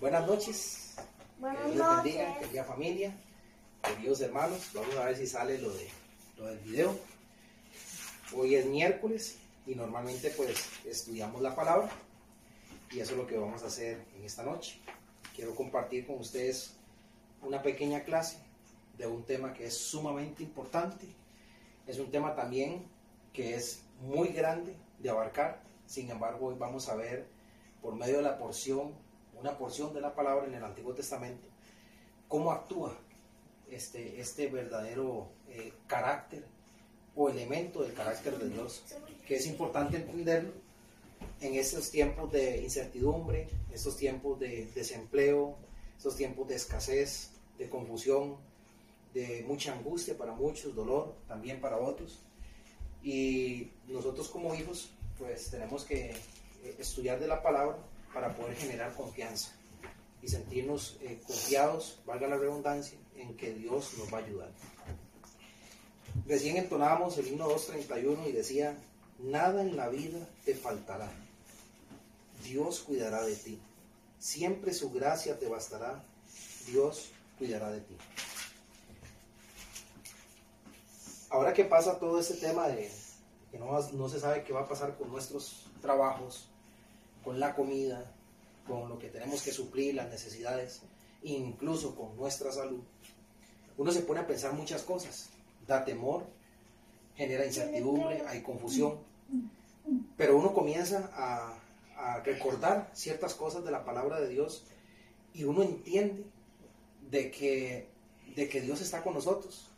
Buenas noches. Buenas que Dios les bendiga, noches. querida familia, queridos hermanos. Vamos a ver si sale lo, de, lo del video. Hoy es miércoles y normalmente pues estudiamos la palabra y eso es lo que vamos a hacer en esta noche. Quiero compartir con ustedes una pequeña clase de un tema que es sumamente importante. Es un tema también que es muy grande de abarcar. Sin embargo, hoy vamos a ver por medio de la porción, una porción de la palabra en el Antiguo Testamento, cómo actúa este, este verdadero eh, carácter o elemento del carácter de Dios, que es importante entenderlo en estos tiempos de incertidumbre, estos tiempos de desempleo, estos tiempos de escasez, de confusión, de mucha angustia para muchos, dolor también para otros. Y nosotros como hijos, pues tenemos que eh, estudiar de la palabra para poder generar confianza y sentirnos eh, confiados, valga la redundancia, en que Dios nos va a ayudar. Recién entonábamos el himno 231 y decía, nada en la vida te faltará, Dios cuidará de ti, siempre su gracia te bastará, Dios cuidará de ti. Ahora que pasa todo este tema de que no, no se sabe qué va a pasar con nuestros trabajos, con la comida, con lo que tenemos que suplir, las necesidades, incluso con nuestra salud, uno se pone a pensar muchas cosas. Da temor, genera incertidumbre, hay confusión. Pero uno comienza a, a recordar ciertas cosas de la palabra de Dios y uno entiende de que, de que Dios está con nosotros.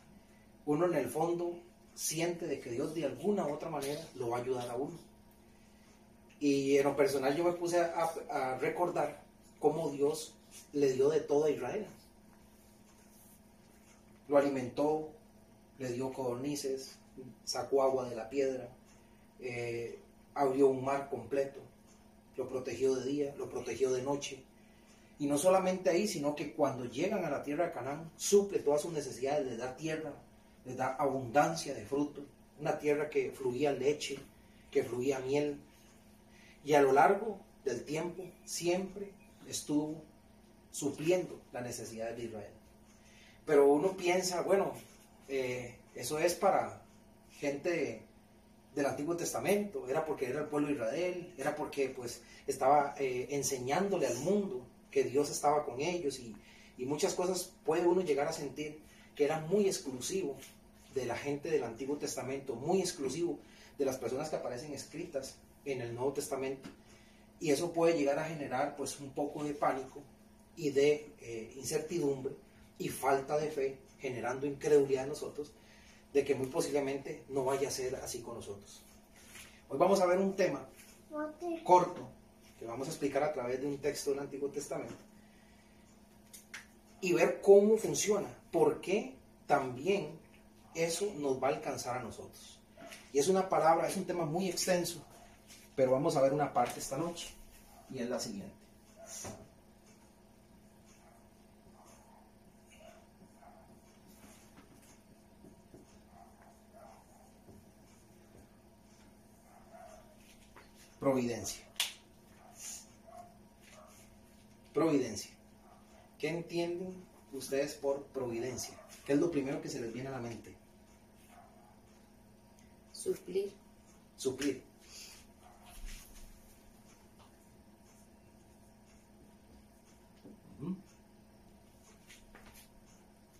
Uno en el fondo siente de que Dios de alguna u otra manera lo va a ayudar a uno. Y en lo personal yo me puse a, recordar cómo Dios le dio de todo a Israel. Lo alimentó, le dio codornices, sacó agua de la piedra, eh, abrió un mar completo, lo protegió de día, lo protegió de noche. Y no solamente ahí, sino que cuando llegan a la tierra de Canaán, suple todas sus necesidades, les da tierra, les da abundancia de fruto, una tierra que fluía leche, que fluía miel. Y a lo largo del tiempo siempre estuvo supliendo las necesidades de Israel. Pero uno piensa, bueno, eh, eso es para gente del Antiguo Testamento, era porque era el pueblo de Israel, era porque pues estaba eh, enseñándole al mundo que Dios estaba con ellos y, y muchas cosas puede uno llegar a sentir que era muy exclusivo de la gente del Antiguo Testamento, muy exclusivo de las personas que aparecen escritas en el Nuevo Testamento. Y eso puede llegar a generar pues un poco de pánico y de eh, incertidumbre y falta de fe, generando incredulidad en nosotros, de que muy posiblemente no vaya a ser así con nosotros. Hoy vamos a ver un tema corto que vamos a explicar a través de un texto del Antiguo Testamento y ver cómo funciona, por qué también eso nos va a alcanzar a nosotros. Y es una palabra, es un tema muy extenso, pero vamos a ver una parte esta noche y es la siguiente. Providencia. Providencia. ¿Qué entienden ustedes por providencia? ¿Qué es lo primero que se les viene a la mente? Suplir. Suplir.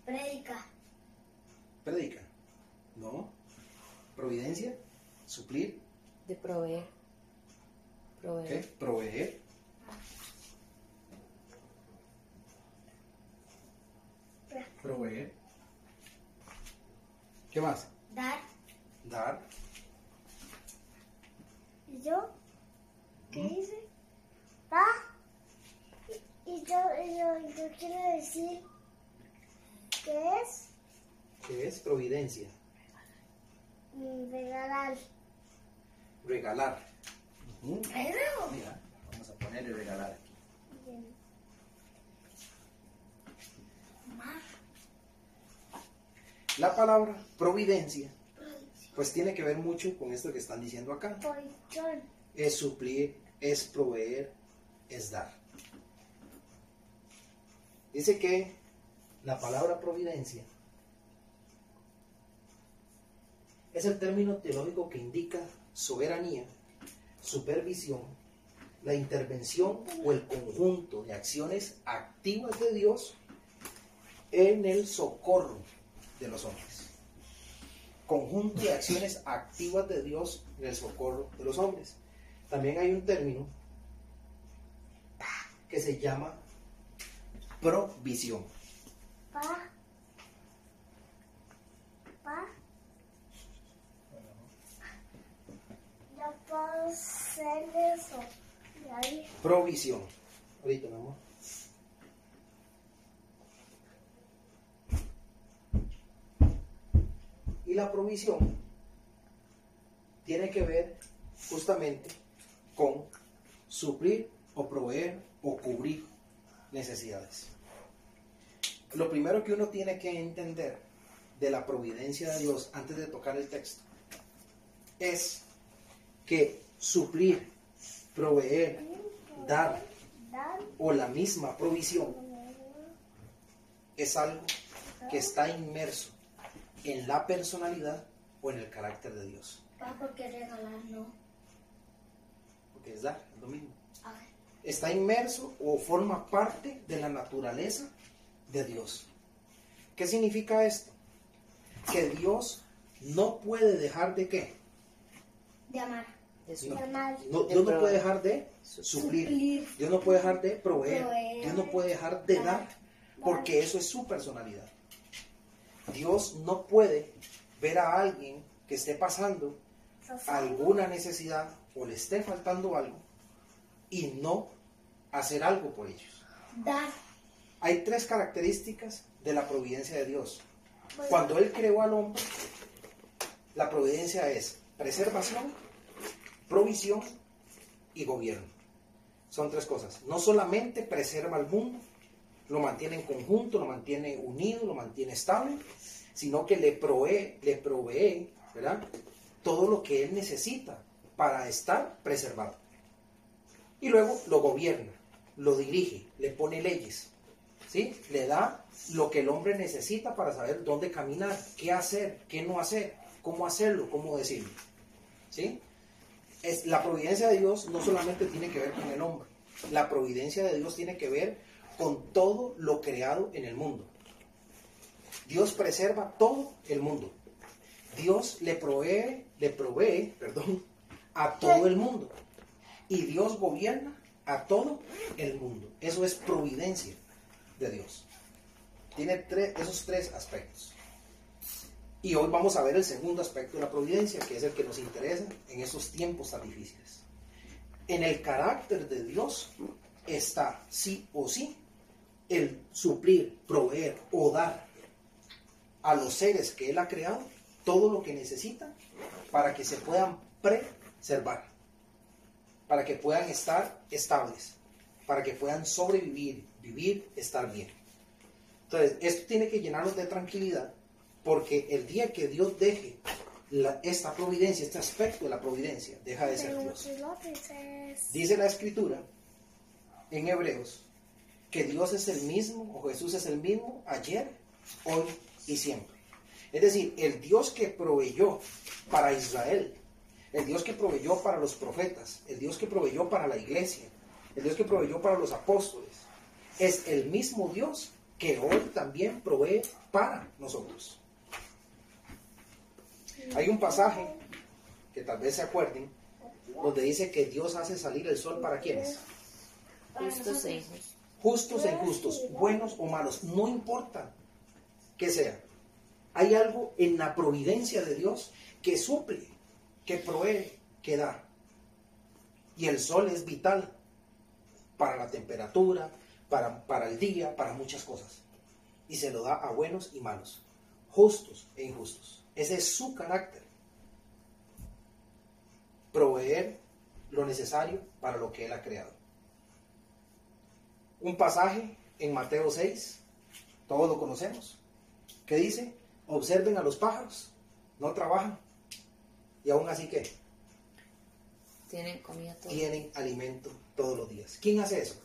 Predica. Predica. ¿No? Providencia. Suplir. De proveer. ¿Qué? Proveer. Proveer. Proveer. ¿Qué más? Dar. Dar. ¿Y yo? ¿Qué hice? Da. Y, y yo, y yo, y yo quiero decir que es ¿Qué es providencia? mm, regalar. Regalar. Pero. Mira, vamos a ponerle regalar aquí. La palabra providencia, pues tiene que ver mucho con esto que están diciendo acá. Es suplir, es proveer, es dar. Dice que la palabra providencia es el término teológico que indica soberanía, supervisión, la intervención o el conjunto de acciones activas de Dios en el socorro de los hombres. Conjunto de acciones activas de Dios en el socorro de los hombres. También hay un término que se llama provisión. Pa. Ya puedo hacer eso. Y ahí. Provisión. Ahorita, mi amor. Y la provisión tiene que ver justamente con suplir o proveer o cubrir necesidades. Lo primero que uno tiene que entender de la providencia de Dios antes de tocar el texto es que suplir, proveer, dar o la misma provisión es algo que está inmerso en la personalidad o en el carácter de Dios. Pa, porque regalar no. Porque es dar, es lo mismo. A ver. Está inmerso o forma parte de la naturaleza de Dios. ¿Qué significa esto? Que Dios no puede dejar de qué? De amar. No. No, Dios no puede dejar de suplir. Dios no puede dejar de proveer. Proveer. Dios no puede dejar de dar. Porque eso es su personalidad. Dios no puede ver a alguien que esté pasando alguna necesidad o le esté faltando algo y no hacer algo por ellos. Dar. Hay tres características de la providencia de Dios. Cuando Él creó al hombre, la providencia es preservación, provisión y gobierno. Son tres cosas. No solamente preserva al mundo, lo mantiene en conjunto, lo mantiene unido, lo mantiene estable, sino que le provee, le provee, ¿verdad? Todo lo que él necesita para estar preservado. Y luego lo gobierna, lo dirige, le pone leyes, ¿sí? Le da lo que el hombre necesita para saber dónde caminar, qué hacer, qué no hacer, cómo hacerlo, cómo decirlo, ¿sí? Es, la providencia de Dios no solamente tiene que ver con el hombre, la providencia de Dios tiene que ver con todo lo creado en el mundo. Dios preserva todo el mundo. Dios le provee, le provee, perdón, a todo el mundo. Y Dios gobierna a todo el mundo. Eso es providencia de Dios. Tiene tres- esos tres aspectos. Y hoy vamos a ver el segundo aspecto de la providencia, que es el que nos interesa en esos tiempos tan difíciles. En el carácter de Dios está, sí o sí, el suplir, proveer o dar a los seres que Él ha creado todo lo que necesitan para que se puedan preservar, para que puedan estar estables, para que puedan sobrevivir, vivir, estar bien. Entonces, esto tiene que llenarnos de tranquilidad porque el día que Dios deje esta providencia, este aspecto de la providencia, deja de ser Dios. Dice la escritura en Hebreos que Dios es el mismo o Jesús es el mismo ayer, hoy y siempre. Es decir, el Dios que proveyó para Israel, el Dios que proveyó para los profetas, el Dios que proveyó para la iglesia, el Dios que proveyó para los apóstoles, es el mismo Dios que hoy también provee para nosotros. Hay un pasaje que tal vez se acuerden, donde dice que Dios hace salir el sol para quienes justos e injustos. justos e injustos, buenos o malos, no importa que sea. Hay algo en la providencia de Dios que suple, que provee, que da. Y el sol es vital para la temperatura, para, para el día, para muchas cosas. Y se lo da a buenos y malos, justos e injustos. Ese es su carácter. Proveer lo necesario para lo que Él ha creado un pasaje en Mateo 6, todos lo conocemos, que dice, observen a los pájaros, no trabajan, y aún así que Tienen comida todo. tienen alimento todos los días. ¿Quién hace eso?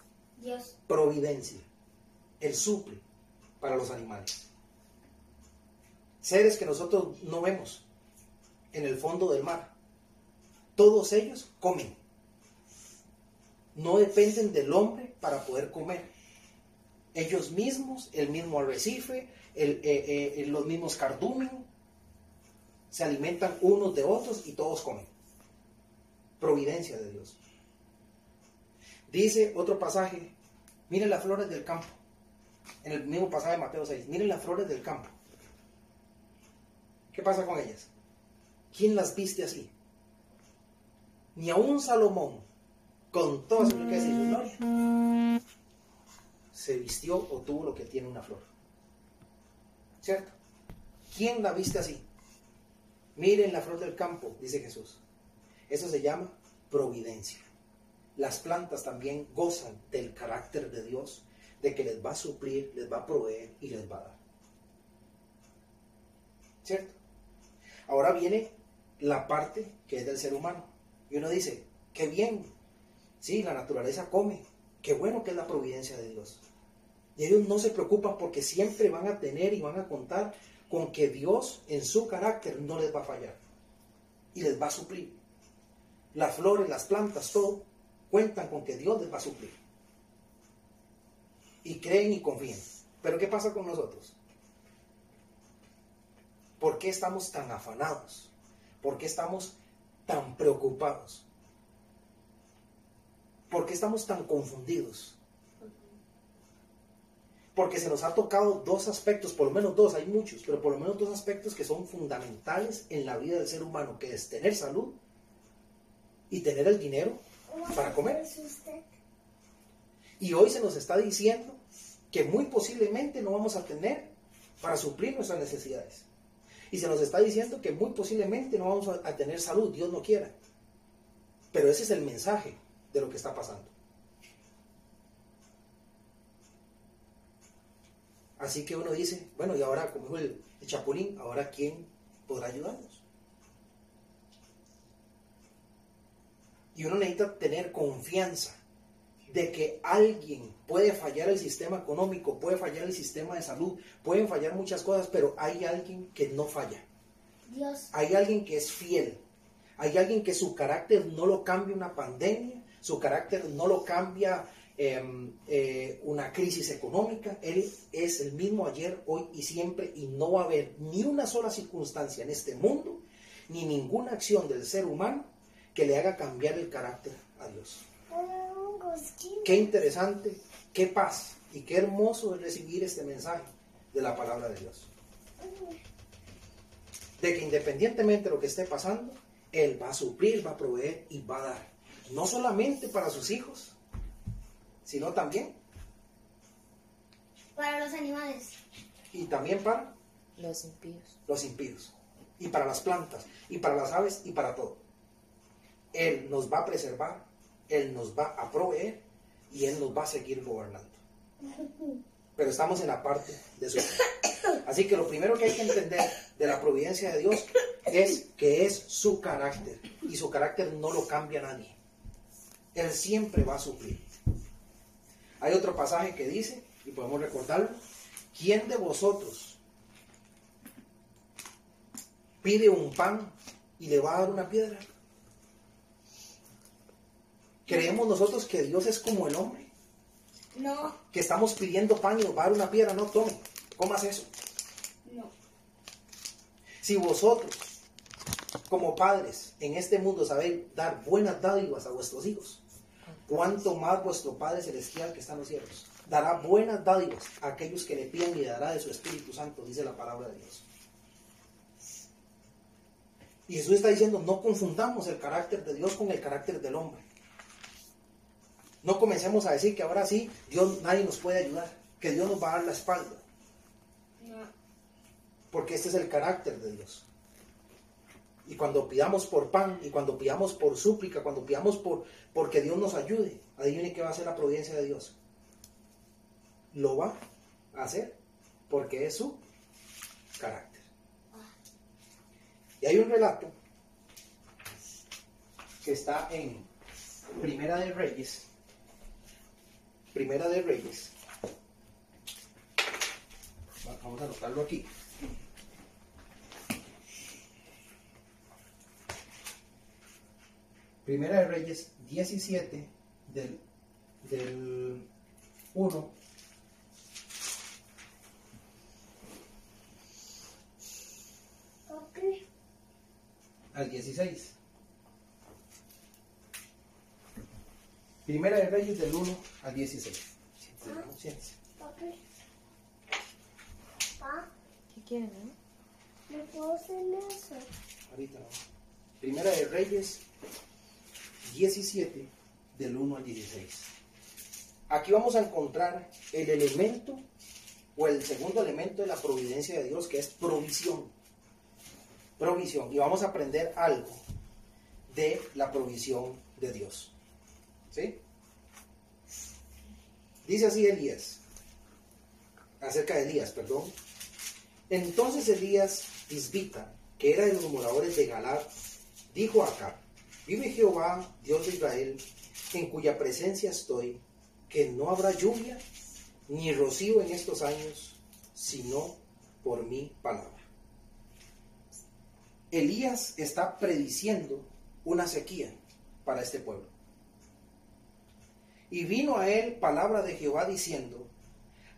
Dios. Providencia. Él suple para los animales. Seres que nosotros no vemos en el fondo del mar. Todos ellos comen. No dependen del hombre para poder comer. Ellos mismos, el mismo arrecife, el- eh, eh, los mismos cardumen, se alimentan unos de otros y todos comen. Providencia de Dios. Dice otro pasaje, miren las flores del campo. En el mismo pasaje de Mateo 6, miren las flores del campo. ¿Qué pasa con ellas? ¿Quién las viste así? Ni a un Salomón, con toda su riqueza y su gloria, se vistió o tuvo lo que tiene una flor. ¿Cierto? ¿Quién la viste así? Miren la flor del campo, dice Jesús. Eso se llama providencia. Las plantas también gozan del carácter de Dios, de que les va a suplir, les va a proveer y les va a dar. ¿Cierto? Ahora viene la parte que es del ser humano. Y uno dice, qué bien, sí, la naturaleza come, qué bueno que es la providencia de Dios. Y ellos no se preocupan porque siempre van a tener y van a contar con que Dios en su carácter no les va a fallar y les va a suplir. Las flores, las plantas, todo cuentan con que Dios les va a suplir. Y creen y confían. Pero ¿qué pasa con nosotros? ¿Por qué estamos tan afanados? ¿Por qué estamos tan preocupados? ¿Por qué estamos tan confundidos? Porque se nos ha tocado dos aspectos, por lo menos dos, hay muchos, pero por lo menos dos aspectos que son fundamentales en la vida del ser humano, que es tener salud y tener el dinero para comer. Y hoy se nos está diciendo que muy posiblemente no vamos a tener para suplir nuestras necesidades. Y se nos está diciendo que muy posiblemente no vamos a, a tener salud, Dios no quiera. Pero ese es el mensaje de lo que está pasando. Así que uno dice, bueno, y ahora, como dijo el, el Chapulín, ahora ¿quién podrá ayudarnos? Y uno necesita tener confianza de que alguien puede fallar el sistema económico, puede fallar el sistema de salud, pueden fallar muchas cosas, pero hay alguien que no falla. Dios. Hay alguien que es fiel. Hay alguien que su carácter no lo cambia una pandemia, su carácter no lo cambia eh, eh, una crisis económica. Él es el mismo ayer, hoy y siempre y no va a haber ni una sola circunstancia en este mundo, ni ninguna acción del ser humano que le haga cambiar el carácter a Dios. Qué interesante, qué paz y qué hermoso es recibir este mensaje de la palabra de Dios. De que independientemente de lo que esté pasando, Él va a suplir, va a proveer y va a dar. No solamente para sus hijos, sino también Para los animales. y también para Los impíos. los impíos, y para las plantas, y para las aves, y para todo. Él nos va a preservar, Él nos va a proveer y Él nos va a seguir gobernando. Pero estamos en la parte de su Así que lo primero que hay que entender de la providencia de Dios es que es su carácter y su carácter no lo cambia nadie. Él siempre va a suplir. Hay otro pasaje que dice, y podemos recordarlo, ¿quién de vosotros pide un pan y le va a dar una piedra? ¿Creemos nosotros que Dios es como el hombre? No. Que estamos pidiendo pan y nos va a dar una piedra, no tome, comas eso. No. Si vosotros, como padres en este mundo, sabéis dar buenas dádivas a vuestros hijos, cuánto más vuestro Padre Celestial que está en los cielos dará buenas dádivas a aquellos que le pidan y le dará de su Espíritu Santo, dice la palabra de Dios. Y Jesús está diciendo, no confundamos el carácter de Dios con el carácter del hombre. No comencemos a decir que ahora sí, Dios nadie nos puede ayudar, que Dios nos va a dar la espalda, porque este es el carácter de Dios. Y cuando pidamos por pan, y cuando pidamos por súplica, cuando pidamos por porque Dios nos ayude, adivine qué va a hacer la providencia de Dios. Lo va a hacer porque es su carácter. Y hay un relato que está en Primera de Reyes. Primera de Reyes. Vamos a anotarlo aquí. Primera de Reyes 17 del, del 1 Ok. al 16. Primera de Reyes del 1 al 16. Siéntese. Pa, ¿Qué quieren, no? ¿me puedo hacer eso? Ahorita no. Primera de Reyes 17 del 1 al 16. Aquí vamos a encontrar el elemento o el segundo elemento de la providencia de Dios que es provisión. Provisión. Y vamos a aprender algo de la provisión de Dios. Dice así Elías, acerca de Elías, perdón. Entonces Elías Tisbita, que era de los moradores de Galad, dijo a Acab, vive Jehová, Dios de Israel, en cuya presencia estoy, que no habrá lluvia ni rocío en estos años, sino por mi palabra. Elías está prediciendo una sequía para este pueblo. Y vino a él palabra de Jehová diciendo,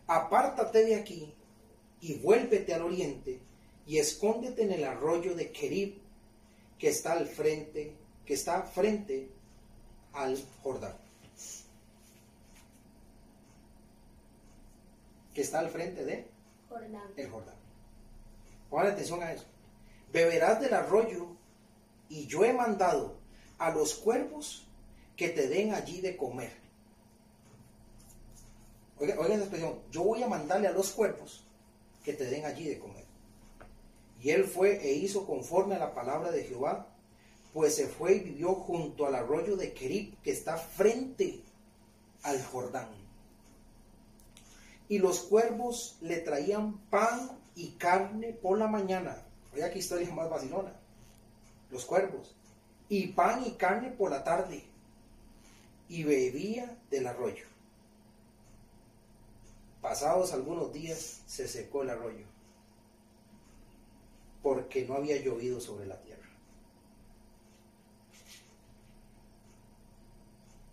apártate de aquí y vuélvete al oriente y escóndete en el arroyo de Kerib que está al frente, que está frente al Jordán. Que está al frente de Jordán. el Jordán. Pongan atención a eso. Beberás del arroyo y yo he mandado a los cuervos que te den allí de comer. Oigan, esa expresión, yo voy a mandarle a los cuervos que te den allí de comer. Y él fue e hizo conforme a la palabra de Jehová, pues se fue y vivió junto al arroyo de Kerib, que está frente al Jordán. Y los cuervos le traían pan y carne por la mañana. Oiga qué historia más vacilona. Los cuervos. Y pan y carne por la tarde. Y bebía del arroyo. Pasados algunos días se secó el arroyo, porque no había llovido sobre la tierra.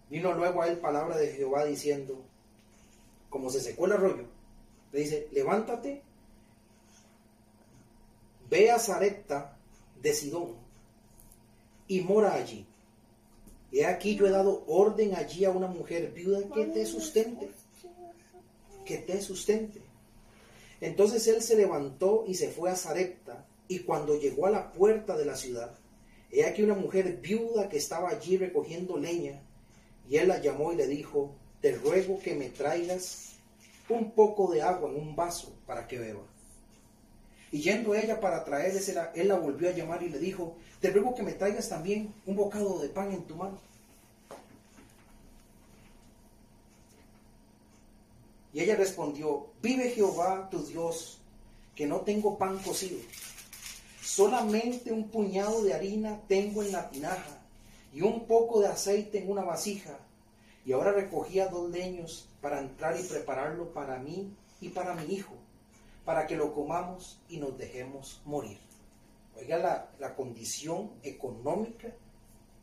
Vino luego a él palabra de Jehová diciendo, como se secó el arroyo, le dice, levántate, ve a Sarepta de Sidón y mora allí. He aquí yo he dado orden allí a una mujer viuda que te sustente que te sustente. Entonces él se levantó y se fue a Sarepta, y cuando llegó a la puerta de la ciudad, he aquí una mujer viuda que estaba allí recogiendo leña, y él la llamó y le dijo, te ruego que me traigas un poco de agua en un vaso para que beba. Y yendo ella para traérsela, él la volvió a llamar y le dijo, te ruego que me traigas también un bocado de pan en tu mano. Y ella respondió, vive Jehová tu Dios, que no tengo pan cocido. Solamente un puñado de harina tengo en la tinaja y un poco de aceite en una vasija. Y ahora recogía dos leños para entrar y prepararlo para mí y para mi hijo, para que lo comamos y nos dejemos morir. Oiga la, la condición económica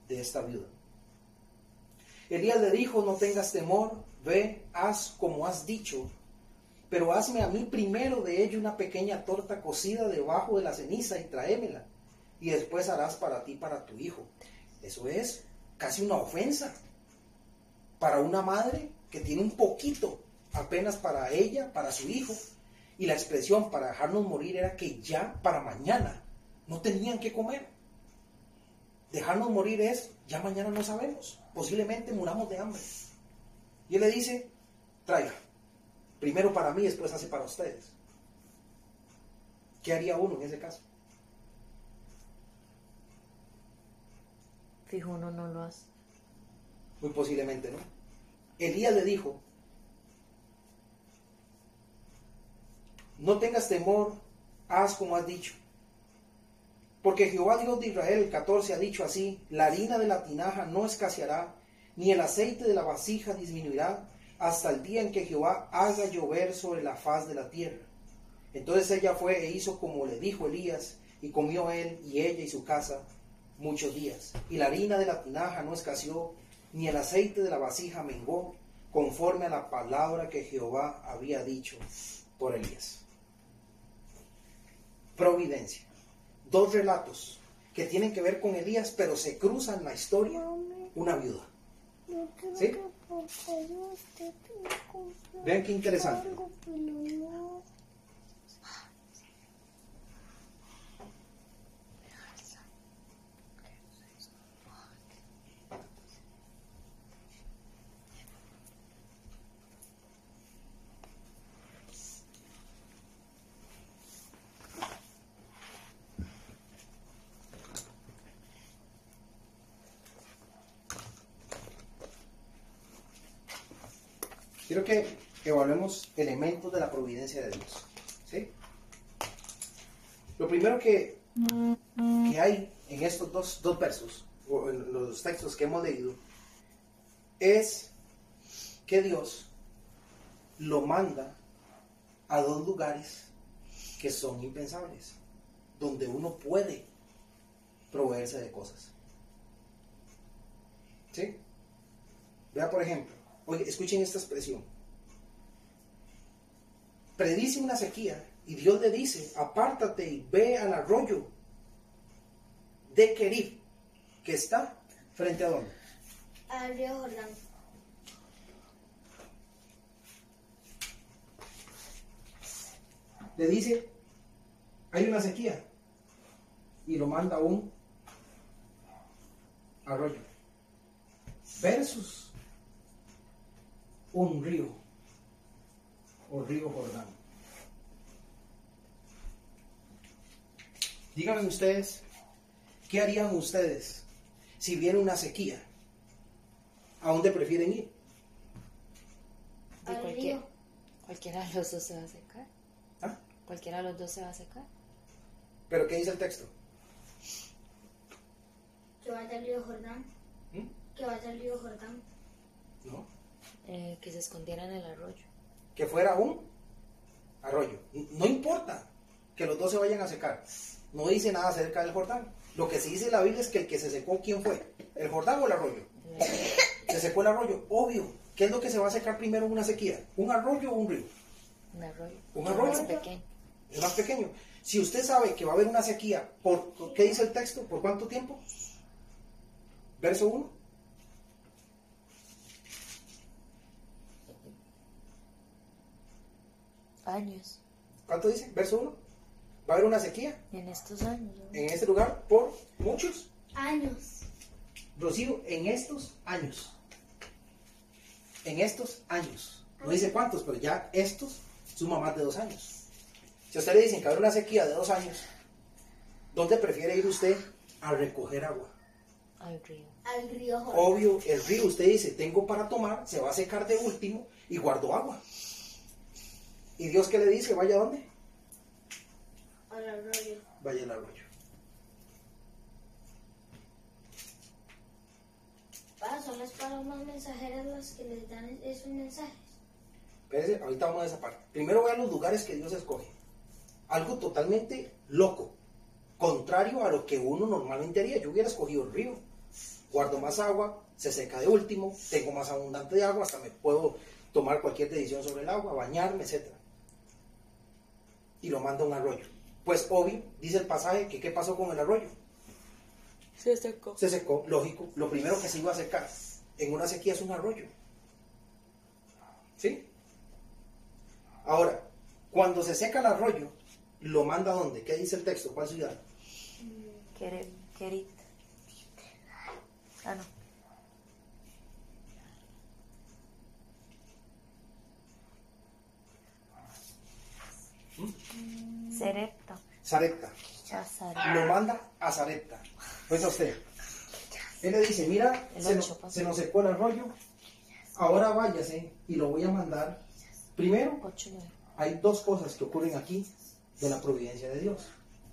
de esta viuda. Elías le dijo, no tengas temor, ve, haz como has dicho, pero hazme a mí primero de ello una pequeña torta cocida debajo de la ceniza y tráemela, y después harás para ti para tu hijo. Eso es casi una ofensa para una madre que tiene un poquito apenas para ella, para su hijo, y la expresión para dejarnos morir era que ya para mañana no tenían que comer. Dejarnos morir es, ya mañana no sabemos, posiblemente muramos de hambre. Y él le dice, traiga, primero para mí, después hace para ustedes. ¿Qué haría uno en ese caso? Fijo, uno no lo hace. Muy posiblemente no. Elías le dijo, no tengas temor, haz como has dicho. Porque Jehová Dios de Israel, el 14, ha dicho así, la harina de la tinaja no escaseará, ni el aceite de la vasija disminuirá, hasta el día en que Jehová haga llover sobre la faz de la tierra. Entonces ella fue e hizo como le dijo Elías, y comió él y ella y su casa muchos días. Y la harina de la tinaja no escaseó, ni el aceite de la vasija mengó, conforme a la palabra que Jehová había dicho por Elías. Providencia. Dos relatos que tienen que ver con Elías, pero se cruzan la historia una viuda. ¿Sí? Vean qué interesante. Que evaluemos elementos de la providencia de Dios. ¿sí? Lo primero que, que hay en estos dos, dos versos, o en los textos que hemos leído, es que Dios lo manda a dos lugares que son impensables, donde uno puede proveerse de cosas. ¿Sí? Vea, por ejemplo, oye, escuchen esta expresión. Predice una sequía y Dios le dice, apártate y ve al arroyo de Kerib, que está frente a dónde. Al río Jordán. Le dice, hay una sequía y lo manda a un arroyo versus un río o río Jordán. Díganme ustedes, ¿qué harían ustedes si viene una sequía? ¿A dónde prefieren ir? De Al cualquier, río. cualquiera de los dos se va a secar. ¿Ah? Cualquiera de los dos se va a secar. ¿Pero qué dice el texto? Que vaya al río Jordán. ¿Mm? Que vaya al río Jordán. ¿No? Eh, que se escondiera en el arroyo. Que fuera un arroyo. No importa que los dos se vayan a secar. No dice nada acerca del Jordán. Lo que sí dice la Biblia es que el que se secó, ¿quién fue? ¿El Jordán o el arroyo? Se secó el arroyo. Obvio. ¿Qué es lo que se va a secar primero en una sequía? ¿Un arroyo o un río? Un arroyo. Un arroyo. Más pequeño. Es más pequeño. Si usted sabe que va a haber una sequía, ¿por qué dice el texto? ¿Por cuánto tiempo? Verso 1. Años. ¿Cuánto dice? Verso 1. Va a haber una sequía En estos años. ¿no? en este lugar por muchos Años. Rocío, en estos años. En estos años. No dice cuántos, pero ya estos suma más de dos años. Si a usted le dicen que va a haber una sequía de dos años, ¿dónde prefiere ir usted a recoger agua? Al río. Al río. Obvio, el río, usted dice, tengo para tomar, se va a secar de último y guardo agua. ¿Y Dios qué le dice? ¿Vaya a dónde? Al arroyo. Vaya al arroyo. Pa, son las palomas mensajeras las que les dan esos mensajes. Espérese, ahorita vamos a esa parte. Primero vean los lugares que Dios escoge. Algo totalmente loco, contrario a lo que uno normalmente haría. Yo hubiera escogido el río. Guardo más agua, se seca de último, tengo más abundante de agua, hasta me puedo tomar cualquier decisión sobre el agua, bañarme, etc. Y lo manda a un arroyo. Pues obvio, dice el pasaje, que qué pasó con el arroyo. Se secó. Se secó, lógico. Lo primero que se iba a secar en una sequía es un arroyo. ¿Sí? Ahora, cuando se seca el arroyo, lo manda a dónde? ¿Qué dice el texto? ¿Cuál ciudad? Querit. Ah, no. Sarepta. Chazar. Lo manda a Sarepta. Pues a usted. Él le dice, mira, El se, no- nos secó el arroyo, ahora váyase y lo voy a mandar. Primero, 8, 9. hay dos cosas que ocurren aquí de la providencia de Dios.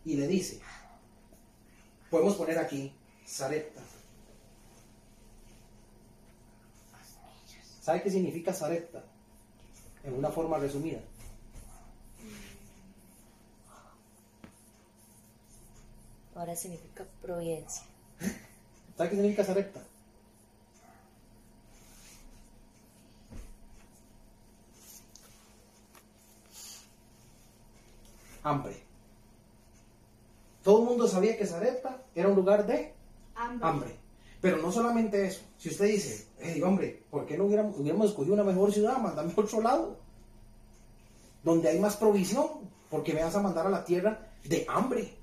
Y le dice, podemos poner aquí Sarepta. ¿Sabe qué significa Sarepta? En una forma resumida. Ahora significa providencia. ¿Sabe qué significa Sarepta? Hambre. Todo el mundo sabía que Sarepta era un lugar de Hambre. hambre. Pero no solamente eso. Si usted dice, hey, hombre, ¿por qué no hubiéramos, hubiéramos escogido una mejor ciudad? Mándame a otro lado. Donde hay más provisión. Porque me vas a mandar a la tierra de hambre.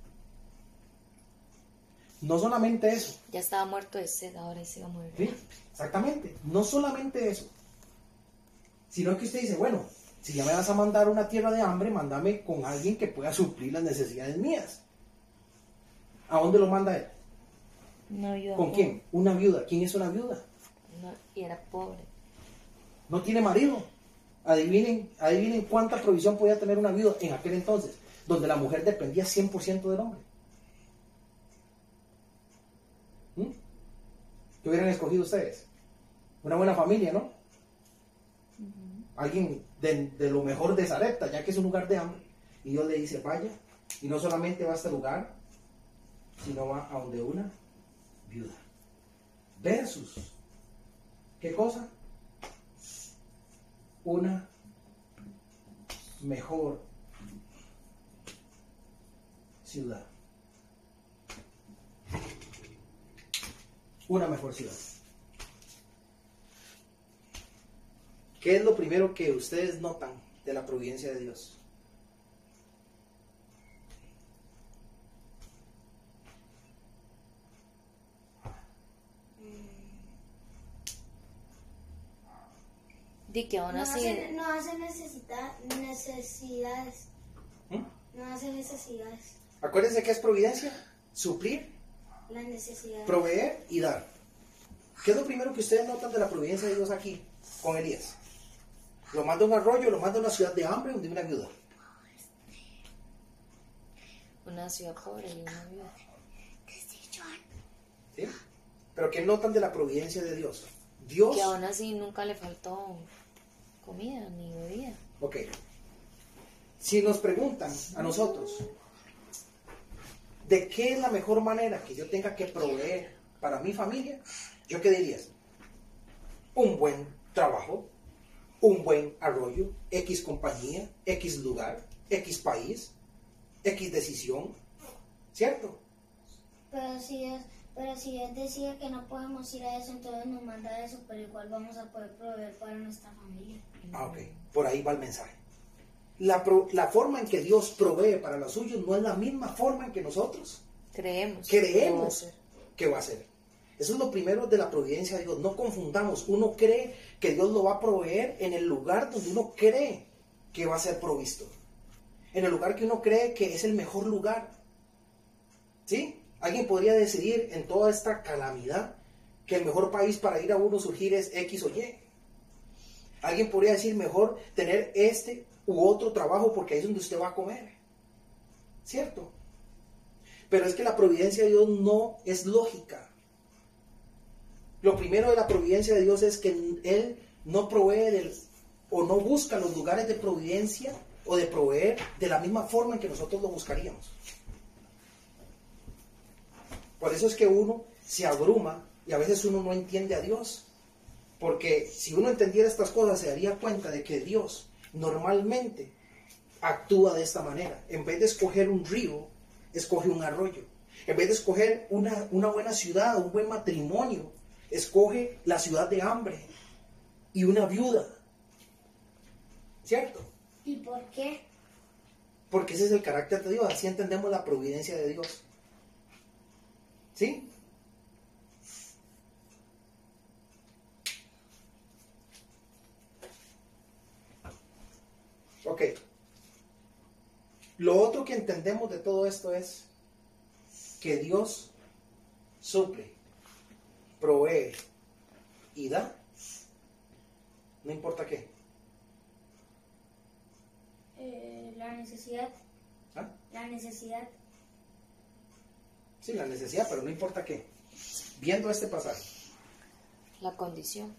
No solamente eso. Ya estaba muerto de sed, ahora sí va a morir. ¿Sí? Exactamente. No solamente eso. Sino que usted dice, bueno, si ya me vas a mandar una tierra de hambre, mándame con alguien que pueda suplir las necesidades mías. ¿A dónde lo manda él? No ayuda. ¿Con quién? Una viuda. ¿Quién es una viuda? No, y era pobre. No tiene marido. Adivinen, adivinen cuánta provisión podía tener una viuda en aquel entonces, donde la mujer dependía 100% del hombre. ¿Mm? ¿Qué hubieran escogido ustedes? Una buena familia, ¿no? Alguien de, de lo mejor de Zarepta, ya que es un lugar de hambre. Y Dios le dice, vaya, y no solamente va a este lugar, sino va a donde una viuda. Versus, ¿qué cosa? Una mejor ciudad. Una mejor ciudad. ¿Qué es lo primero que ustedes notan de la providencia de Dios? Di que aún No así. hace, no hace necesita- necesidades. ¿Mm? No hace necesidades. Acuérdense que es providencia, suplir, Las necesidades. proveer y dar. ¿Qué es lo primero que ustedes notan de la providencia de Dios aquí con Elías? Lo manda a un arroyo, lo manda a una ciudad de hambre donde hay una viuda. Una ciudad pobre y una viuda. ¿sí? Pero ¿qué notan de la providencia de Dios? Dios, Que aún así nunca le faltó comida ni bebida. ok. Si nos preguntan a nosotros, ¿de qué es la mejor manera que yo tenga que proveer para mi familia? ¿Yo qué dirías? Un buen trabajo, un buen arroyo, X compañía, X lugar, X país, X decisión, ¿cierto? Pero si es, pero si él decía que no podemos ir a eso, entonces nos manda eso, pero igual vamos a poder proveer para nuestra familia. Ah, ok. Por ahí va el mensaje. La, pro- la forma en que Dios provee para los suyos no es la misma forma en que nosotros Creemos. que lo va a creemos que va a ser. Eso es lo primero de la providencia de Dios. No confundamos. Uno cree que Dios lo va a proveer en el lugar donde uno cree que va a ser provisto. En el lugar que uno cree que es el mejor lugar. ¿Sí? Alguien podría decidir en toda esta calamidad que el mejor país para ir a uno surgir es X o Y. Alguien podría decir mejor tener este u otro trabajo porque ahí es donde usted va a comer. ¿Cierto? Pero es que la providencia de Dios no es lógica. Lo primero de la providencia de Dios es que Él no provee del- o no busca los lugares de providencia o de proveer de la misma forma en que nosotros lo buscaríamos. Por eso es que uno se abruma y a veces uno no entiende a Dios. Porque si uno entendiera estas cosas se daría cuenta de que Dios normalmente actúa de esta manera. En vez de escoger un río, escoge un arroyo. En vez de escoger una, una buena ciudad, un buen matrimonio, escoge la ciudad de hambre y una viuda. ¿Cierto? ¿Y por qué? Porque ese es el carácter de Dios. Así entendemos la providencia de Dios. ¿Sí? Ok. Lo otro que entendemos de todo esto es que Dios suple, provee y da. No importa qué. Eh, la necesidad. ¿Ah? La necesidad. Sí, la necesidad, pero no importa qué. Viendo este pasaje, La condición.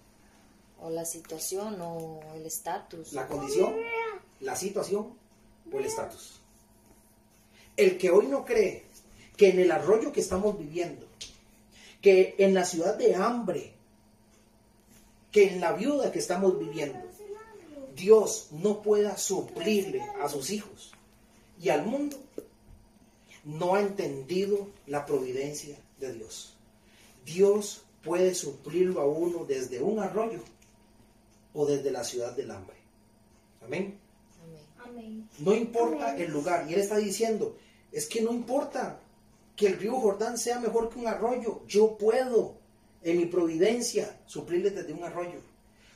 O la situación o el estatus. la condición, la situación o el estatus. El que hoy no cree que en el arroyo que estamos viviendo, que en la ciudad de hambre, que en la viuda que estamos viviendo, Dios no pueda suplirle a sus hijos y al mundo, no ha entendido la providencia de Dios. Dios puede suplirlo a uno desde un arroyo o desde la ciudad del hambre. Amén. No importa el lugar. Y él está diciendo, es que no importa que el río Jordán sea mejor que un arroyo. Yo puedo, en mi providencia, suplirles desde un arroyo.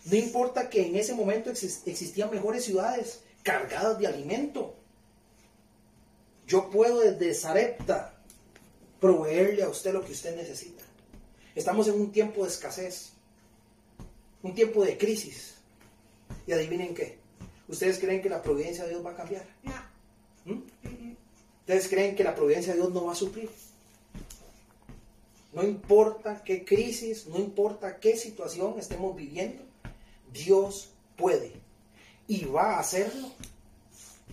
No importa que en ese momento exis- existían mejores ciudades cargadas de alimento. Yo puedo desde Sarepta proveerle a usted lo que usted necesita. Estamos en un tiempo de escasez, un tiempo de crisis. Y adivinen qué. ¿Ustedes creen que la providencia de Dios va a cambiar? No. ¿Mm? ¿Ustedes creen que la providencia de Dios no va a suplir? No importa qué crisis, no importa qué situación estemos viviendo, Dios puede y va a hacerlo.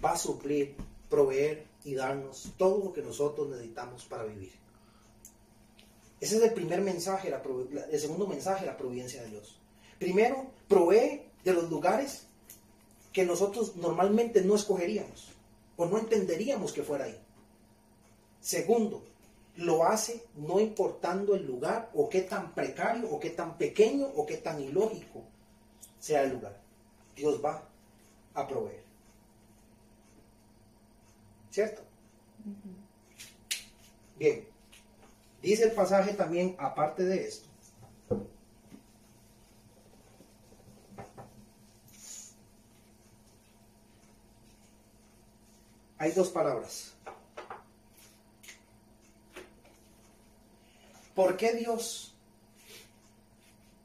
Va a suplir, proveer y darnos todo lo que nosotros necesitamos para vivir. Ese es el primer mensaje, el segundo mensaje, la providencia de Dios. Primero, provee de los lugares que nosotros normalmente no escogeríamos o no entenderíamos que fuera ahí. Segundo, lo hace no importando el lugar o qué tan precario o qué tan pequeño o qué tan ilógico sea el lugar. Dios va a proveer. ¿Cierto? Bien. Dice el pasaje también, aparte de esto, hay dos palabras. ¿Por qué Dios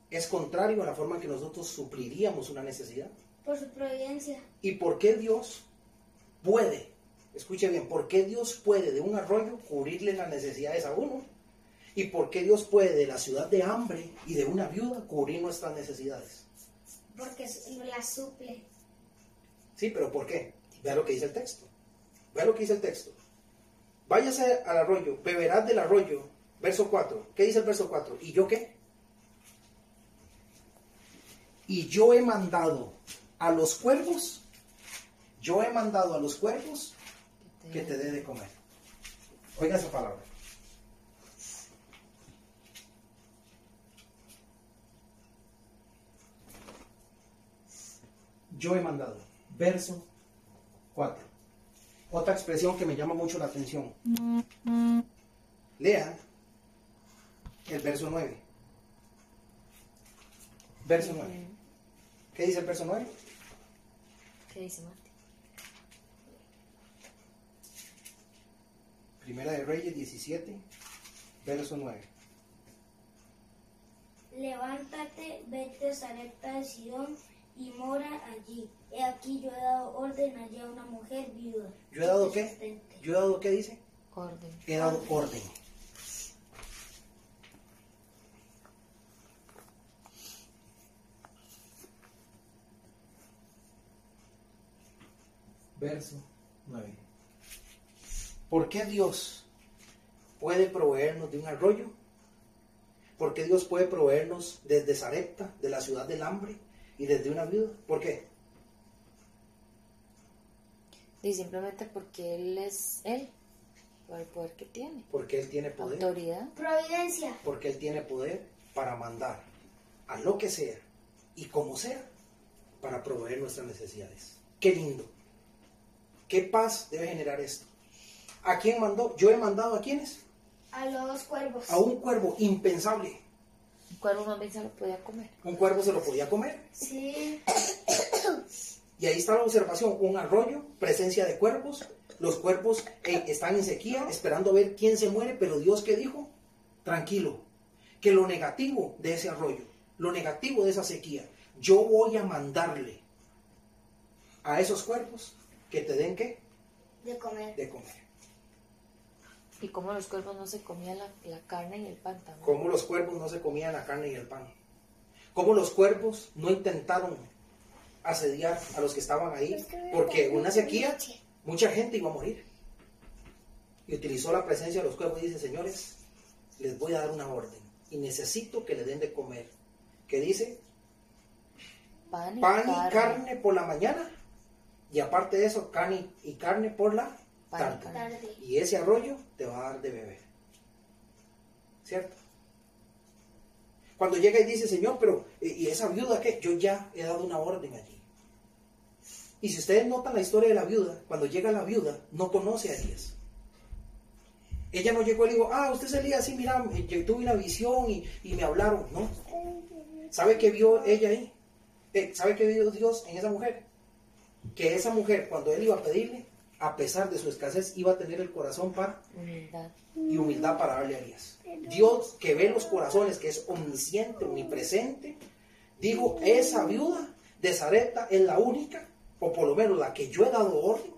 es contrario a la forma en que nosotros supliríamos una necesidad? Por su providencia. ¿Y por qué Dios puede, escuche bien, por qué Dios puede de un arroyo cubrirle las necesidades a uno? ¿Y por qué Dios puede de la ciudad de hambre y de una viuda cubrir nuestras necesidades? Porque la suple. Sí, pero ¿por qué? Vea lo que dice el texto. Vea lo que dice el texto. Váyase al arroyo, beberás del arroyo. Verso 4. ¿Qué dice el verso 4? ¿Y yo qué? Y yo he mandado a los cuervos, yo he mandado a los cuervos que te dé de comer. Oiga esa palabra. Yo he mandado. Verso 4. Otra expresión que me llama mucho la atención. Lea el verso 9. Verso 9. ¿Qué dice el verso 9? ¿Qué dice Mati? Primera de Reyes 17, verso 9. Levántate, vete a Sarepta de Sidón y mora allí. He aquí yo he dado orden allí a una mujer viuda. ¿Yo he dado qué? ¿Yo he dado qué dice? Orden. He dado orden. Verso 9. ¿Por qué Dios puede proveernos de un arroyo? ¿Por qué Dios puede proveernos desde Sarepta, de la ciudad del hambre, y desde una viuda? ¿Por qué? Y simplemente porque Él es Él, por el poder que tiene. Porque Él tiene poder. Autoridad. Providencia. porque Él tiene poder para mandar a lo que sea y como sea para proveer nuestras necesidades. Qué lindo. Qué paz debe generar esto. ¿A quién mandó? Yo he mandado a quiénes? A los cuervos. A un cuervo impensable. Un cuervo bien se lo podía comer. Un cuervo se lo podía comer. Sí. Y ahí está la observación, un arroyo, presencia de cuervos. Los cuervos eh, están en sequía, esperando a ver quién se muere, pero Dios qué dijo? Tranquilo, que lo negativo de ese arroyo, lo negativo de esa sequía, yo voy a mandarle a esos cuervos que te den qué? De comer. De comer. Y como los cuervos no se comían la, la carne y el pan también. Como los cuervos no se comían la carne y el pan. Como los cuervos no intentaron asediar a los que estaban ahí, porque una sequía, mucha gente iba a morir. y utilizó la presencia de los cuervos y dice, señores, les voy a dar una orden y necesito que le den de comer. ¿Qué dice? Pan y, Pan y carne. carne por la mañana y aparte de eso, carne y carne por la tarde. Y ese arroyo te va a dar de beber. ¿Cierto? Cuando llega y dice, Señor, pero ¿y y esa viuda qué? Yo ya he dado una orden allí. Y si ustedes notan la historia de la viuda, cuando llega la viuda, no conoce a Elías. Ella no llegó y le dijo, ah, usted es Elías, sí, mira, yo tuve una visión y, y me hablaron. No. ¿Sabe qué vio ella ahí? Eh, ¿Sabe qué vio Dios en esa mujer? Que esa mujer, cuando él iba a pedirle, a pesar de su escasez, iba a tener el corazón para Humildad. y humildad para darle a Elías. Dios que ve los corazones, que es omnisciente, omnipresente, dijo, esa viuda de Zareta es la única, o por lo menos la que yo he dado orden,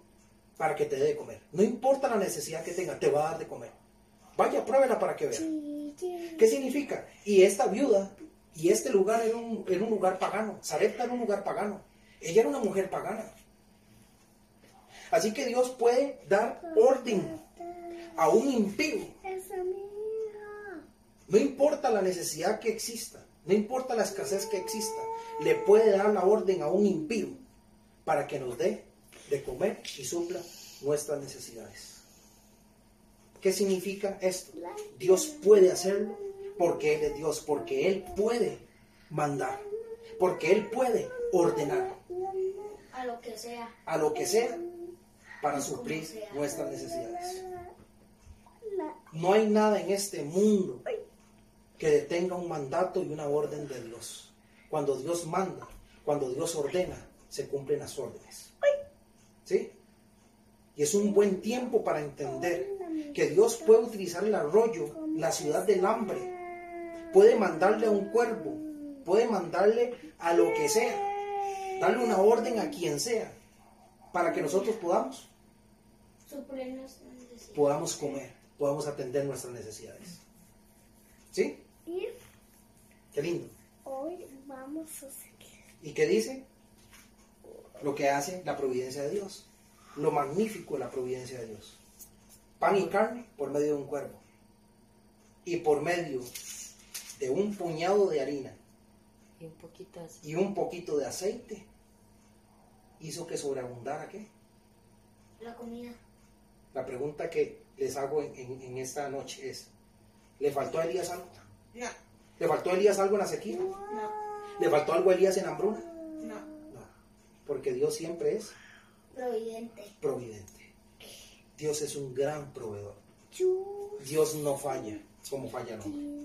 para que te dé de comer. No importa la necesidad que tenga, te va a dar de comer. Vaya, pruébela para que vea. ¿Qué significa? Y esta viuda, y este lugar era un, era un lugar pagano. Zarepta era un lugar pagano. Ella era una mujer pagana. Así que Dios puede dar orden a un impío. No importa la necesidad que exista, no importa la escasez que exista, le puede dar la orden a un impío para que nos dé de comer y supla nuestras necesidades. ¿Qué significa esto? Dios puede hacerlo porque Él es Dios, porque Él puede mandar, porque Él puede ordenar A lo que sea. a lo que sea para suplir nuestras necesidades. No hay nada en este mundo que detenga un mandato y una orden de Dios. Cuando Dios manda, cuando Dios ordena, se cumplen las órdenes. ¿Sí? Y es un buen tiempo para entender que Dios puede utilizar el arroyo, la ciudad del hambre, puede mandarle a un cuervo, puede mandarle a lo que sea, darle una orden a quien sea, para que nosotros podamos, podamos comer, podamos atender nuestras necesidades. ¿Sí? Qué lindo. hoy vamos a seguir. ¿Y qué dice? Lo que hace la providencia de Dios. Lo magnífico de la providencia de Dios. Pan y carne por medio de un cuervo. Y por medio de un puñado de harina Y un poquito así. y un poquito de aceite, hizo que sobreabundara qué? La comida. La pregunta que les hago en, en- en esta noche es, ¿le faltó a Elías algo? No. ¿Le faltó a Elías algo en la sequía? No. ¿Le faltó algo a Elías en hambruna? No. Porque Dios siempre es Providente. providente. Dios es un gran proveedor. Dios no falla como falla el hombre.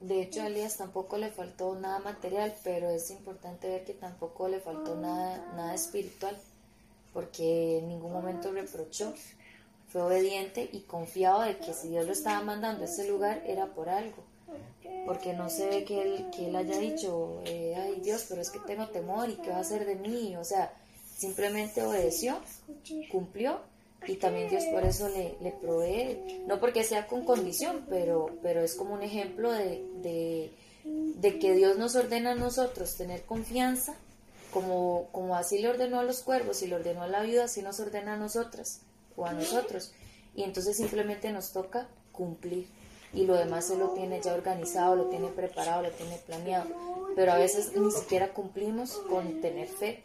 De hecho, a Elías tampoco le faltó nada material, pero es importante ver que tampoco le faltó nada, nada espiritual, porque en ningún momento reprochó. Fue obediente y confiado de que si Dios lo estaba mandando a ese lugar era por algo. Porque no se ve que él, que él haya dicho, eh, ay Dios, pero es que tengo temor y qué va a hacer de mí. O sea, simplemente obedeció, cumplió y también Dios por eso le, le provee, no porque sea con condición, pero, pero es como un ejemplo de, de, de que Dios nos ordena a nosotros tener confianza, como, como así le ordenó a los cuervos y le ordenó a la viuda, así nos ordena a nosotras o a nosotros. Y entonces simplemente nos toca cumplir. Y lo demás se lo tiene ya organizado, lo tiene preparado, lo tiene planeado. Pero a veces ni siquiera cumplimos con tener fe.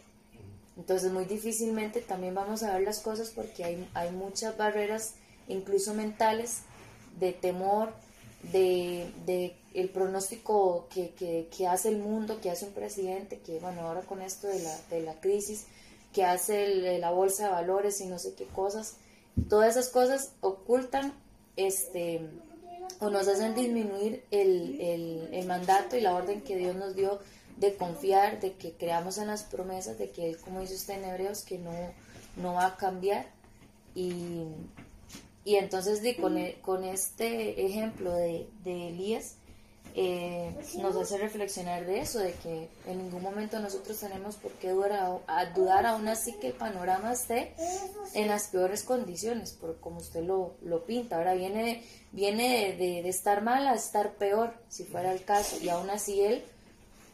Entonces muy difícilmente también vamos a ver las cosas porque hay, hay muchas barreras, incluso mentales, de temor, de, de el pronóstico que, que, que hace el mundo, que hace un presidente, que bueno, ahora con esto de la, de la crisis, que hace el- la bolsa de valores y no sé qué cosas, todas esas cosas ocultan este o nos hacen disminuir el, el, el mandato y la orden que Dios nos dio de confiar, de que creamos en las promesas, de que Él, como dice usted en Hebreos, que no, no va a cambiar. Y, y entonces di, con, con este ejemplo de, de Elías, eh, nos hace reflexionar de eso, de que en ningún momento nosotros tenemos por qué dudar, aún así que el panorama esté en las peores condiciones, por como usted lo, lo pinta. Ahora viene, viene de, estar mal a estar peor, si fuera el caso, y aún así él,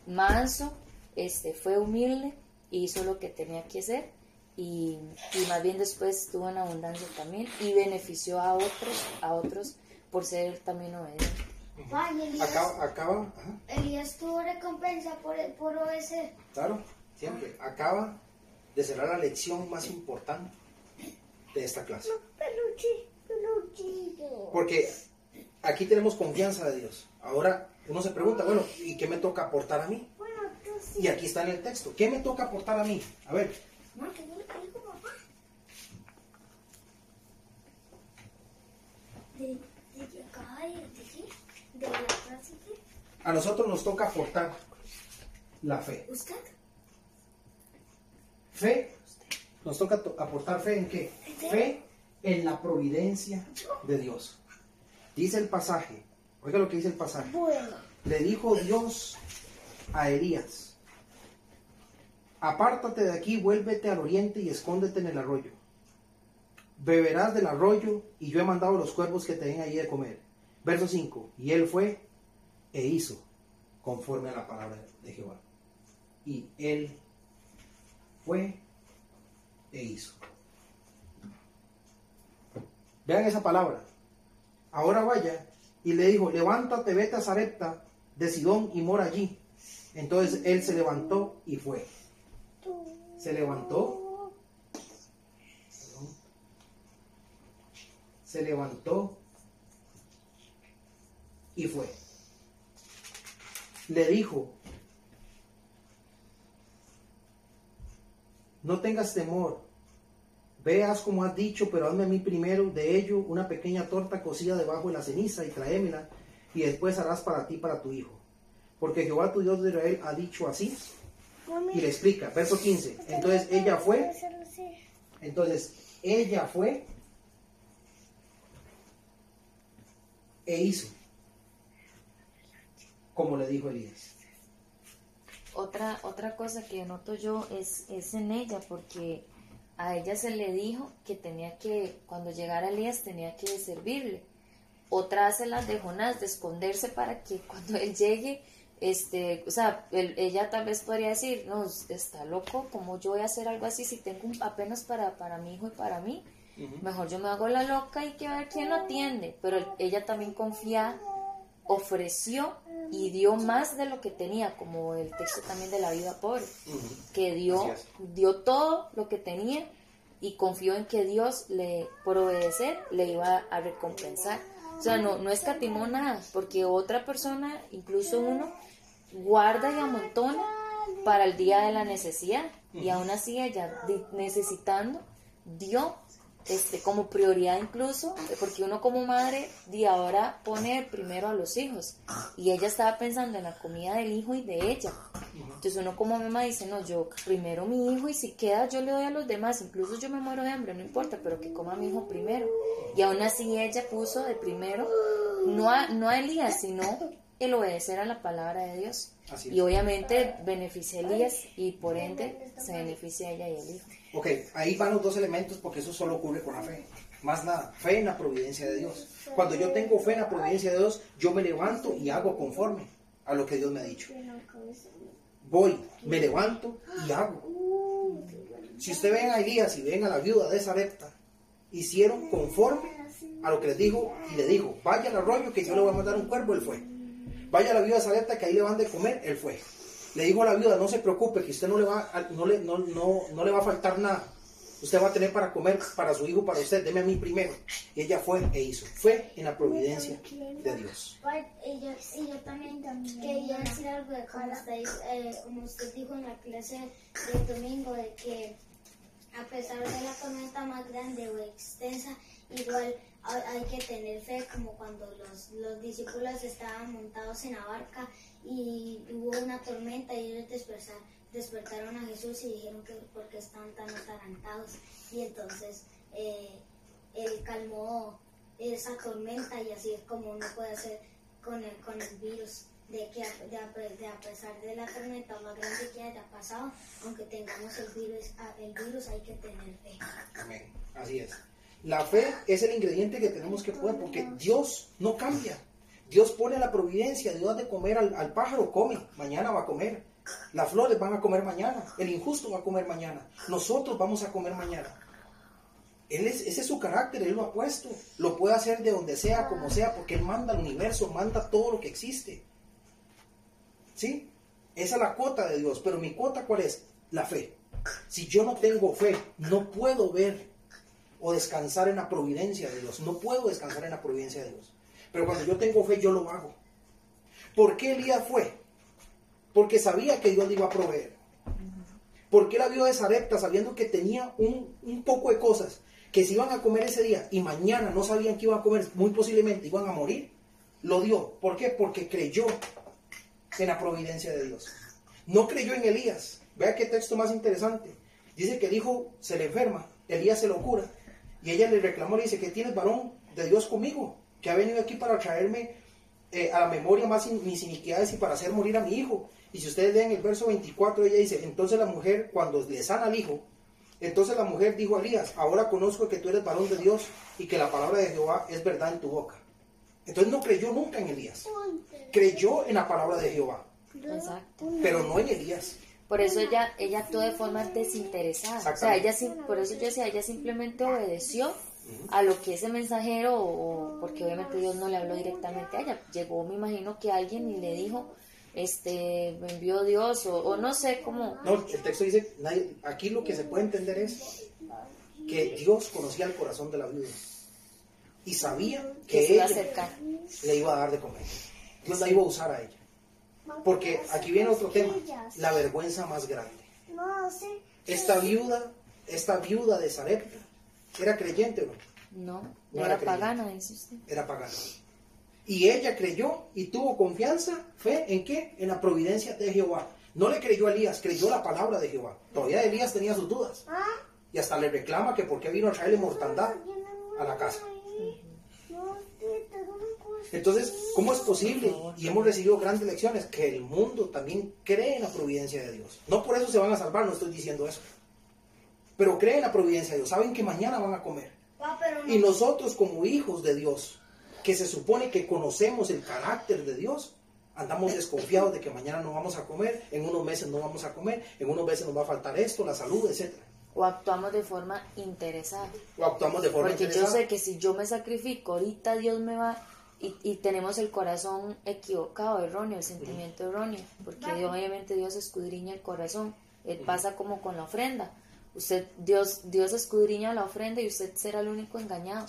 manso, este, fue humilde, hizo lo que tenía que hacer y, y más bien después tuvo en abundancia también y benefició a otros, a otros por ser también obediente. Y Elías, Acaba, acaba, Elías tuvo recompensa por, por obedecer. claro, siempre, acaba de cerrar la lección más importante de esta clase. Peluche, peluchito. Porque aquí tenemos confianza de Dios. Ahora uno se pregunta, bueno, ¿y qué me toca aportar a mí? Bueno, tú sí. Y aquí está en el texto, ¿qué me toca aportar a mí? A ver, No, que yo le digo, papá. ¿De, de qué acaba de, de qué? ¿De la clase qué? A nosotros nos toca aportar la fe. ¿Usted? Fe, nos toca to- aportar fe en qué? Fe en la providencia de Dios. Dice el pasaje, oiga lo que dice el pasaje. Bueno. Le dijo Dios a Elías, apártate de aquí, vuélvete al oriente y escóndete en el arroyo. Beberás del arroyo y yo he mandado a los cuervos que te den allí de comer. Verso 5. Y él fue e hizo conforme a la palabra de Jehová. Y él fue e hizo. Vean esa palabra. Ahora vaya y le dijo, levántate, vete a Sarepta de Sidón y mora allí. Entonces él se levantó y fue. Se levantó. Se levantó y fue. Le dijo, no tengas temor, veas como has dicho, pero hazme a mí primero de ello una pequeña torta cocida debajo de la ceniza y tráemela, y después harás para ti para tu hijo. Porque Jehová tu Dios de Israel ha dicho así, y le explica, verso 15. Entonces ella fue, entonces ella fue e hizo, como le dijo Elías. Otra, otra cosa que noto yo es, es en ella, porque a ella se le dijo que tenía que, cuando llegara Elías, tenía que servirle. Otra hace las de Jonás, de esconderse para que cuando él llegue, este, o sea, él- ella tal vez podría decir, no, está loco, ¿cómo yo voy a hacer algo así si tengo un- apenas para, para mi hijo y para mí? Mejor yo me hago la loca y que a ver quién lo atiende. Pero él- ella también confía, ofreció y dio más de lo que tenía, como el texto también de la vida pobre, que dio, dio todo lo que tenía y confió en que Dios le, por obedecer, le iba a recompensar. O sea, no, no escatimó nada, porque otra persona, incluso uno, guarda y amontona para el día de la necesidad. Y aún así ella, necesitando, dio este, como prioridad incluso, porque uno como madre de ahora pone primero a los hijos. Y ella estaba pensando en la comida del hijo y de ella. Entonces uno como mamá dice, no, yo primero mi hijo y si queda yo le doy a los demás, incluso yo me muero de hambre, no importa, pero que coma mi hijo primero. Y aún así ella puso de primero, no a, no a Elías, sino el obedecer a la palabra de Dios. Y obviamente beneficia a Elías y por ende se beneficia a ella y el hijo. Ok, ahí van los dos elementos porque eso solo ocurre con la fe. Más nada, fe en la providencia de Dios. Cuando yo tengo fe en la providencia de Dios, yo me levanto y hago conforme a lo que Dios me ha dicho. Voy, me levanto y hago. Si usted ven a Elías y ven a la viuda de Sarepta, hicieron conforme a lo que les dijo y le dijo, vaya al arroyo que yo le voy a mandar un cuervo, él fue. Vaya a la viuda de Sarepta que ahí le van de comer, él fue. Le dijo a la viuda, no se preocupe, que usted no le va a, no le, no, no, no le va a faltar nada. Usted va a tener para comer para su hijo, para usted, deme a mí primero. Y ella fue e hizo. Fue en la providencia de Dios. Y yo, y yo también quería decir algo de como usted, eh, como usted dijo en la clase del domingo, de que a pesar de la tormenta más grande o extensa, igual hay que tener fe, como cuando los, los discípulos estaban montados en la barca y hubo una tormenta y ellos despertaron, despertaron a Jesús y dijeron que porque estaban tan atarantados. Y entonces eh, él calmó esa tormenta y así es como uno puede hacer con el, con el virus. De que a, de, de a pesar de la tormenta más grande que haya pasado, aunque tengamos el virus, el virus hay que tener fe. Amén. Así es. La fe es el ingrediente que tenemos que poner porque Dios no cambia. Dios pone la providencia, Dios de comer al, al pájaro, come, mañana va a comer. Las flores van a comer mañana, el injusto va a comer mañana, nosotros vamos a comer mañana. Él es, ese es su carácter, Él lo ha puesto. Lo puede hacer de donde sea, como sea, porque Él manda al universo, manda todo lo que existe. ¿Sí? Esa es la cuota de Dios. Pero mi cuota, ¿cuál es? La fe. Si yo no tengo fe, no puedo ver o descansar en la providencia de Dios. No puedo descansar en la providencia de Dios. Pero cuando yo tengo fe, yo lo hago. ¿Por qué Elías fue? Porque sabía que Dios le iba a proveer. ¿Por qué la vio de Sarepta sabiendo que tenía un, un poco de cosas que se iban a comer ese día y mañana no sabían que iban a comer, muy posiblemente iban a morir? Lo dio. ¿Por qué? Porque creyó en la providencia de Dios. No creyó en Elías. Vea qué texto más interesante. Dice que el hijo se le enferma, Elías se lo cura. Y ella le reclamó, le dice, que tienes varón de Dios conmigo, que ha venido aquí para traerme eh, a la memoria más mis iniquidades y para hacer morir a mi hijo. Y si ustedes leen el verso 24, ella dice, entonces la mujer, cuando le sana al hijo, entonces la mujer dijo a Elías, ahora conozco que tú eres varón de Dios y que la palabra de Jehová es verdad en tu boca. Entonces no creyó nunca en Elías. Creyó en la palabra de Jehová. Exacto. Pero no en Elías. Por eso ella, ella actuó de forma desinteresada. O sea, ella, por eso yo decía, ella simplemente obedeció a lo que ese mensajero, o, porque obviamente Dios no le habló directamente a ella. Llegó, me imagino que alguien y le dijo, este, me envió Dios, o, o no sé cómo. No, el texto dice, nadie- aquí lo que se puede entender es que Dios conocía el corazón de la viuda y sabía que que ella le iba a dar de comer. Dios la iba a usar a ella. Porque aquí viene otro tema, la vergüenza más grande. Esta viuda, esta viuda de Sarepta, era creyente, ¿no? No, No era pagana, dice usted. era pagana. Y ella creyó y tuvo confianza, fe, ¿en qué? En la providencia de Jehová. No le creyó a Elías, creyó la palabra de Jehová. Todavía Elías tenía sus dudas. Y hasta le reclama que por qué vino a traerle mortandad a la casa. Entonces, ¿cómo es posible? Y hemos recibido grandes lecciones que el mundo también cree en la providencia de Dios. No por eso se van a salvar, no estoy diciendo eso. Pero creen en la providencia de Dios. Saben que mañana van a comer. Ah, no. Y nosotros como hijos de Dios, que se supone que conocemos el carácter de Dios, andamos desconfiados de que mañana no vamos a comer, en unos meses no vamos a comer, en unos meses nos va a faltar esto, la salud, etc. O actuamos de forma interesada. O actuamos de forma Porque yo interesada. sé que si yo me sacrifico, ahorita Dios me va y, y tenemos el corazón equivocado, erróneo, el sentimiento erróneo, porque Dios, obviamente Dios escudriña el corazón. Él pasa como con la ofrenda. Usted, Dios, Dios escudriña la ofrenda y usted será el único engañado.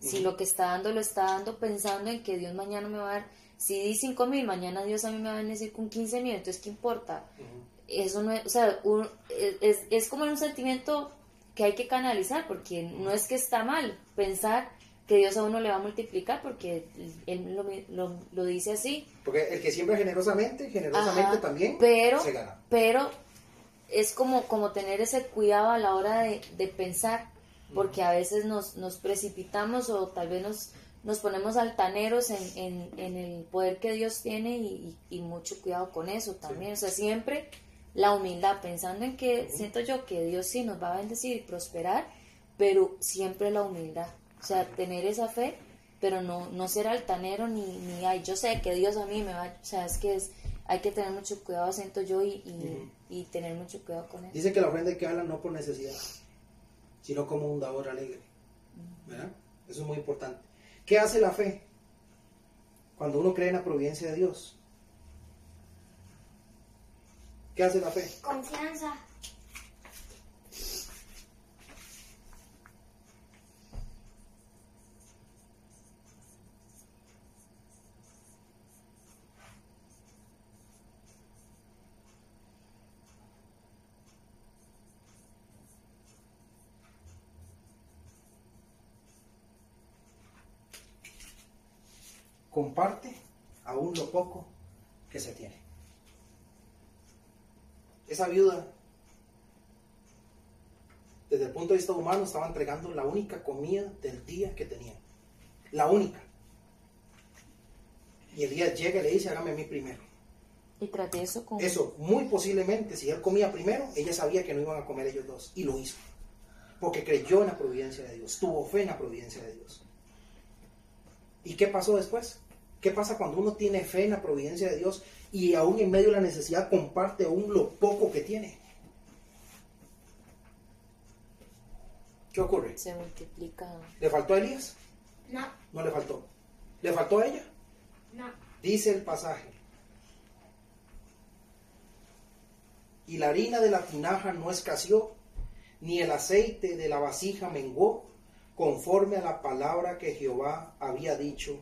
Si lo que está dando lo está dando pensando en que Dios mañana me va a dar, si di 5 mil, mañana Dios a mí me va a bendecir con 15 mil, entonces ¿qué importa? Eso no es, o sea, un- es, es como un sentimiento que hay que canalizar, porque no es que está mal pensar que Dios a uno le va a multiplicar, porque Él lo, lo- lo dice así. Porque el que siembra generosamente, generosamente Ajá, también pero, se gana. pero es como, como tener ese cuidado a la hora de, de pensar, porque a veces nos, nos precipitamos o tal vez nos, nos ponemos altaneros en, en, en el poder que Dios tiene y, y- y mucho cuidado con eso también. O sea, siempre la humildad, pensando en que siento yo que Dios sí nos va a bendecir y prosperar, pero siempre la humildad. O sea, tener esa fe, pero no, no ser altanero ni, ni, ay, yo sé que Dios a mí me va, o sea, es que es, hay que tener mucho cuidado, siento yo, y, y, y tener mucho cuidado con eso. Dice que la ofrenda hay que darla no por necesidad, sino como un dador alegre. ¿verdad? Eso es muy importante. ¿Qué hace la fe? Cuando uno cree en la providencia de Dios. ¿Qué hace la fe? Confianza. Comparte aún lo poco que se tiene. Esa viuda, desde el punto de vista humano, estaba entregando la única comida del día que tenía. La única. Y el día llega y le dice, hágame a mí primero. Y traté eso con... Eso, muy posiblemente, si él comía primero, ella sabía que no iban a comer ellos dos. Y lo hizo. Porque creyó en la providencia de Dios, tuvo fe en la providencia de Dios. ¿Y qué pasó después? ¿Qué pasa cuando uno tiene fe en la providencia de Dios y aún en medio de la necesidad comparte aún lo poco que tiene. ¿Qué ocurre? Se multiplica. ¿Le faltó a Elías? No, No le faltó. ¿Le faltó a ella? no. Dice el pasaje. Y la harina de la tinaja no escaseó, ni el aceite de la vasija menguó, conforme a la palabra que Jehová había dicho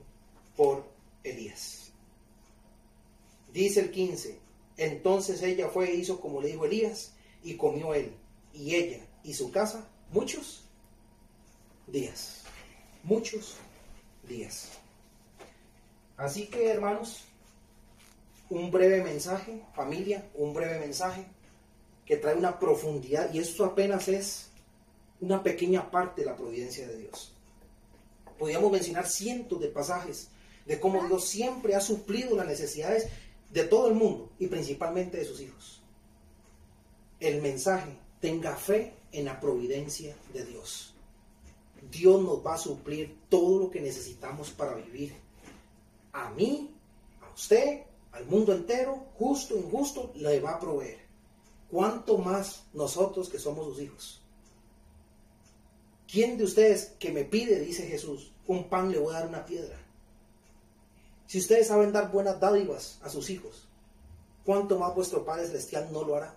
por Elías. Dice el 15. Entonces ella fue e hizo como le dijo Elías, y comió él, y ella, y su casa, muchos días. Muchos días. Así que, hermanos, un breve mensaje, familia, un breve mensaje que trae una profundidad y esto apenas es una pequeña parte de la providencia de Dios. Podríamos mencionar cientos de pasajes de cómo Dios siempre ha suplido las necesidades de todo el mundo y principalmente de sus hijos. El mensaje, tenga fe en la providencia de Dios. Dios nos va a suplir todo lo que necesitamos para vivir. A mí, a usted, al mundo entero, justo, injusto, le va a proveer. ¿Cuánto más nosotros que somos sus hijos? ¿Quién de ustedes que me pide, dice Jesús, un pan le voy a dar una piedra? Si ustedes saben dar buenas dádivas a sus hijos, ¿cuánto más vuestro Padre Celestial no lo hará?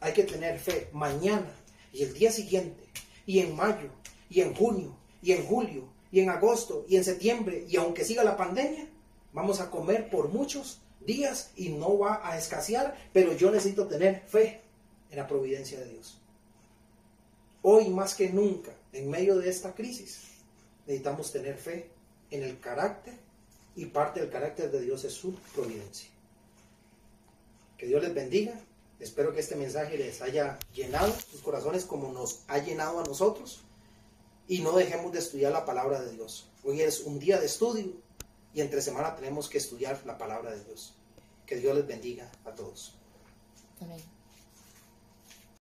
Hay que tener fe mañana y el día siguiente, y en mayo, y en junio, y en julio, y en agosto, y en septiembre, y aunque siga la pandemia, vamos a comer por muchos días y no va a escasear, pero yo necesito tener fe en la providencia de Dios. Hoy más que nunca, en medio de esta crisis, necesitamos tener fe en el carácter y parte del carácter de Dios es su providencia. Que Dios les bendiga. Espero que este mensaje les haya llenado sus corazones como nos ha llenado a nosotros. Y no dejemos de estudiar la palabra de Dios. Hoy es un día de estudio y entre semana tenemos que estudiar la palabra de Dios. Que Dios les bendiga a todos. Amén.